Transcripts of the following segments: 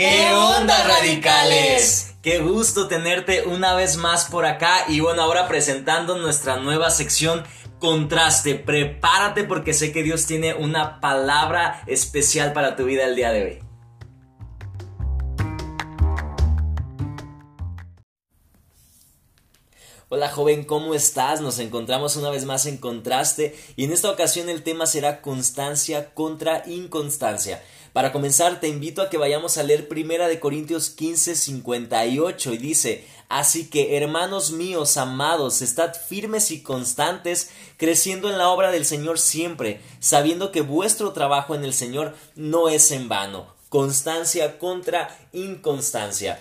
¿Qué onda, radicales? Qué gusto tenerte una vez más por acá y bueno, ahora presentando nuestra nueva sección Contraste. Prepárate porque sé que Dios tiene una palabra especial para tu vida el día de hoy. Hola joven, ¿cómo estás? Nos encontramos una vez más en contraste y en esta ocasión el tema será constancia contra inconstancia. Para comenzar te invito a que vayamos a leer Primera de Corintios 15, 58 y dice, Así que hermanos míos amados, estad firmes y constantes, creciendo en la obra del Señor siempre, sabiendo que vuestro trabajo en el Señor no es en vano. Constancia contra inconstancia.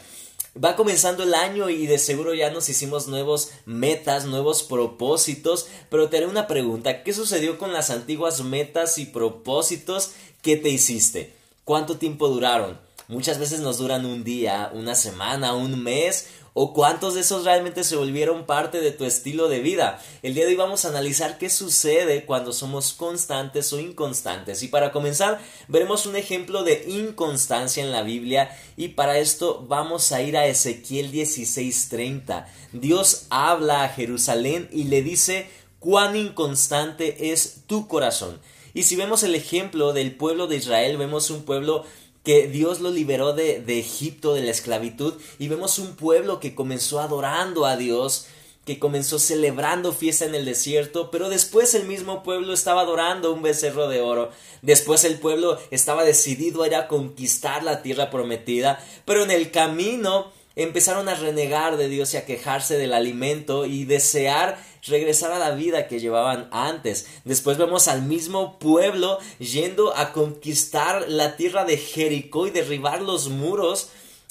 Va comenzando el año y de seguro ya nos hicimos nuevos metas, nuevos propósitos, pero te haré una pregunta, ¿qué sucedió con las antiguas metas y propósitos que te hiciste? ¿Cuánto tiempo duraron? Muchas veces nos duran un día, una semana, un mes o cuántos de esos realmente se volvieron parte de tu estilo de vida. El día de hoy vamos a analizar qué sucede cuando somos constantes o inconstantes. Y para comenzar, veremos un ejemplo de inconstancia en la Biblia y para esto vamos a ir a Ezequiel 16:30. Dios habla a Jerusalén y le dice cuán inconstante es tu corazón. Y si vemos el ejemplo del pueblo de Israel, vemos un pueblo que Dios lo liberó de, de, Egipto, de la esclavitud, y vemos un pueblo que comenzó adorando a Dios, que comenzó celebrando fiesta en el desierto, pero después el mismo pueblo estaba adorando un becerro de oro, después el pueblo estaba decidido a ir a conquistar la tierra prometida, pero en el camino empezaron a renegar de Dios y a quejarse del alimento y desear regresar a la vida que llevaban antes. Después vemos al mismo pueblo yendo a conquistar la tierra de Jericó y derribar los muros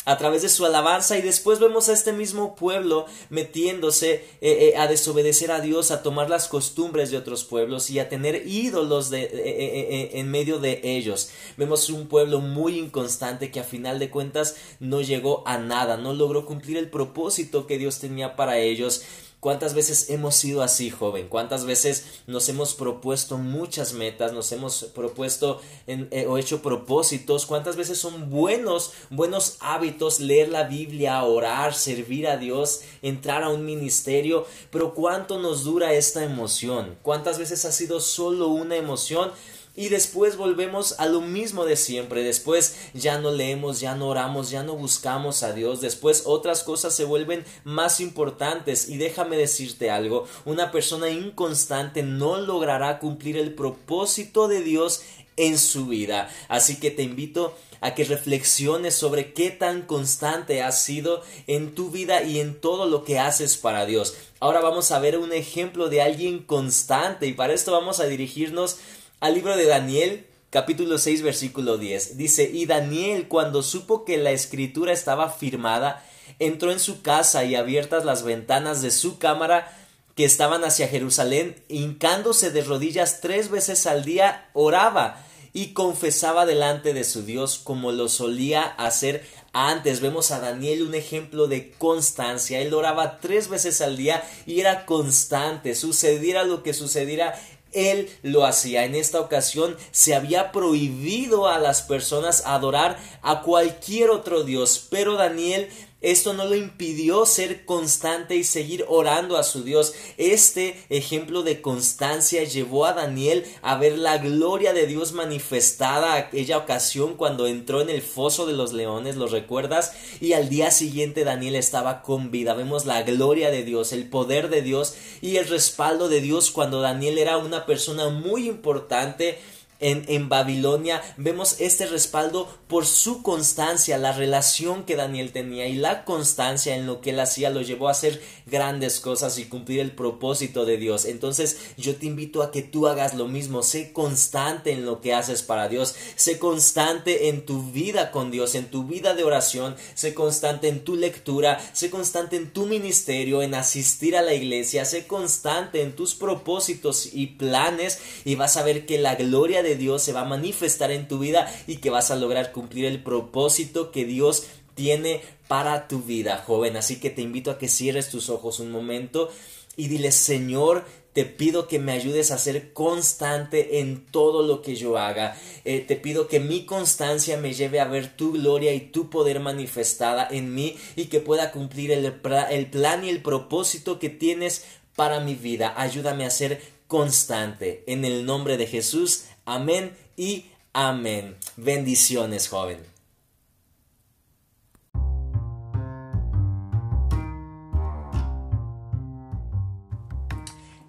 a través de su alabanza y después vemos a este mismo pueblo metiéndose eh, eh, a desobedecer a Dios, a tomar las costumbres de otros pueblos y a tener ídolos de, eh, en medio de ellos. Vemos un pueblo muy inconstante que a final de cuentas no llegó a nada, no logró cumplir el propósito que Dios tenía para ellos. ¿Cuántas veces hemos sido así, joven? ¿Cuántas veces nos hemos propuesto muchas metas, nos hemos propuesto eh, o hecho propósitos? ¿Cuántas veces son buenos, buenos hábitos leer la Biblia, orar, servir a Dios, entrar a un ministerio? Pero ¿cuánto nos dura esta emoción? ¿Cuántas veces ha sido solo una emoción? Y después volvemos a lo mismo de siempre. Después ya no leemos, ya no oramos, ya no buscamos a Dios. Después otras cosas se vuelven más importantes. Y déjame decirte algo, una persona inconstante no logrará cumplir el propósito de Dios en su vida. Así que te invito a que reflexiones sobre qué tan constante has sido en tu vida y en todo lo que haces para Dios. Ahora vamos a ver un ejemplo de alguien constante y para esto vamos a dirigirnos al libro de Daniel, capítulo 6, versículo 10. Dice, y Daniel cuando supo que la escritura estaba firmada, entró en su casa y abiertas las ventanas de su cámara que estaban hacia Jerusalén, hincándose de rodillas tres veces al día, oraba y confesaba delante de su Dios como lo solía hacer antes. Vemos a Daniel un ejemplo de constancia. Él oraba tres veces al día y era constante. Sucediera lo que sucediera, él lo hacía. En esta ocasión se había prohibido a las personas adorar a cualquier otro Dios, pero Daniel esto no lo impidió ser constante y seguir orando a su Dios. Este ejemplo de constancia llevó a Daniel a ver la gloria de Dios manifestada aquella ocasión cuando entró en el foso de los leones, ¿lo recuerdas? Y al día siguiente Daniel estaba con vida. Vemos la gloria de Dios, el poder de Dios y el respaldo de Dios cuando Daniel era una persona muy importante en, Babilonia, vemos este respaldo por su constancia, la relación que Daniel tenía y la constancia en lo que él hacía lo llevó a hacer grandes cosas y cumplir el propósito de Dios. Entonces yo te invito a que tú hagas lo mismo, sé constante en lo que haces para Dios, sé constante en tu vida con Dios, en tu vida de oración, sé constante en tu lectura, sé constante en tu ministerio, en asistir a la iglesia, sé constante en tus propósitos y planes y vas a ver que la gloria de Dios se va a manifestar en tu vida y que vas a lograr cumplir el propósito que Dios tiene para tu vida, joven. Así que te invito a que cierres tus ojos un momento y dile, Señor, te pido que me ayudes a ser constante en todo lo que yo haga. Eh, te pido que mi constancia me lleve a ver tu gloria y tu poder manifestada en mí y que pueda cumplir el, el plan y el propósito que tienes para mi vida. Ayúdame a ser constante. En el nombre de Jesús. Amén y amén. Bendiciones, joven.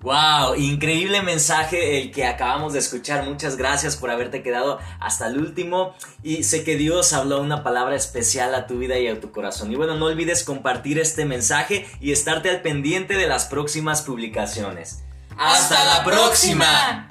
Wow, increíble mensaje el que acabamos de escuchar. Muchas gracias por haberte quedado hasta el último. Y sé que Dios habló una palabra especial a tu vida y a tu corazón. Y bueno, no olvides compartir este mensaje y estarte al pendiente de las próximas publicaciones. ¡Hasta la próxima!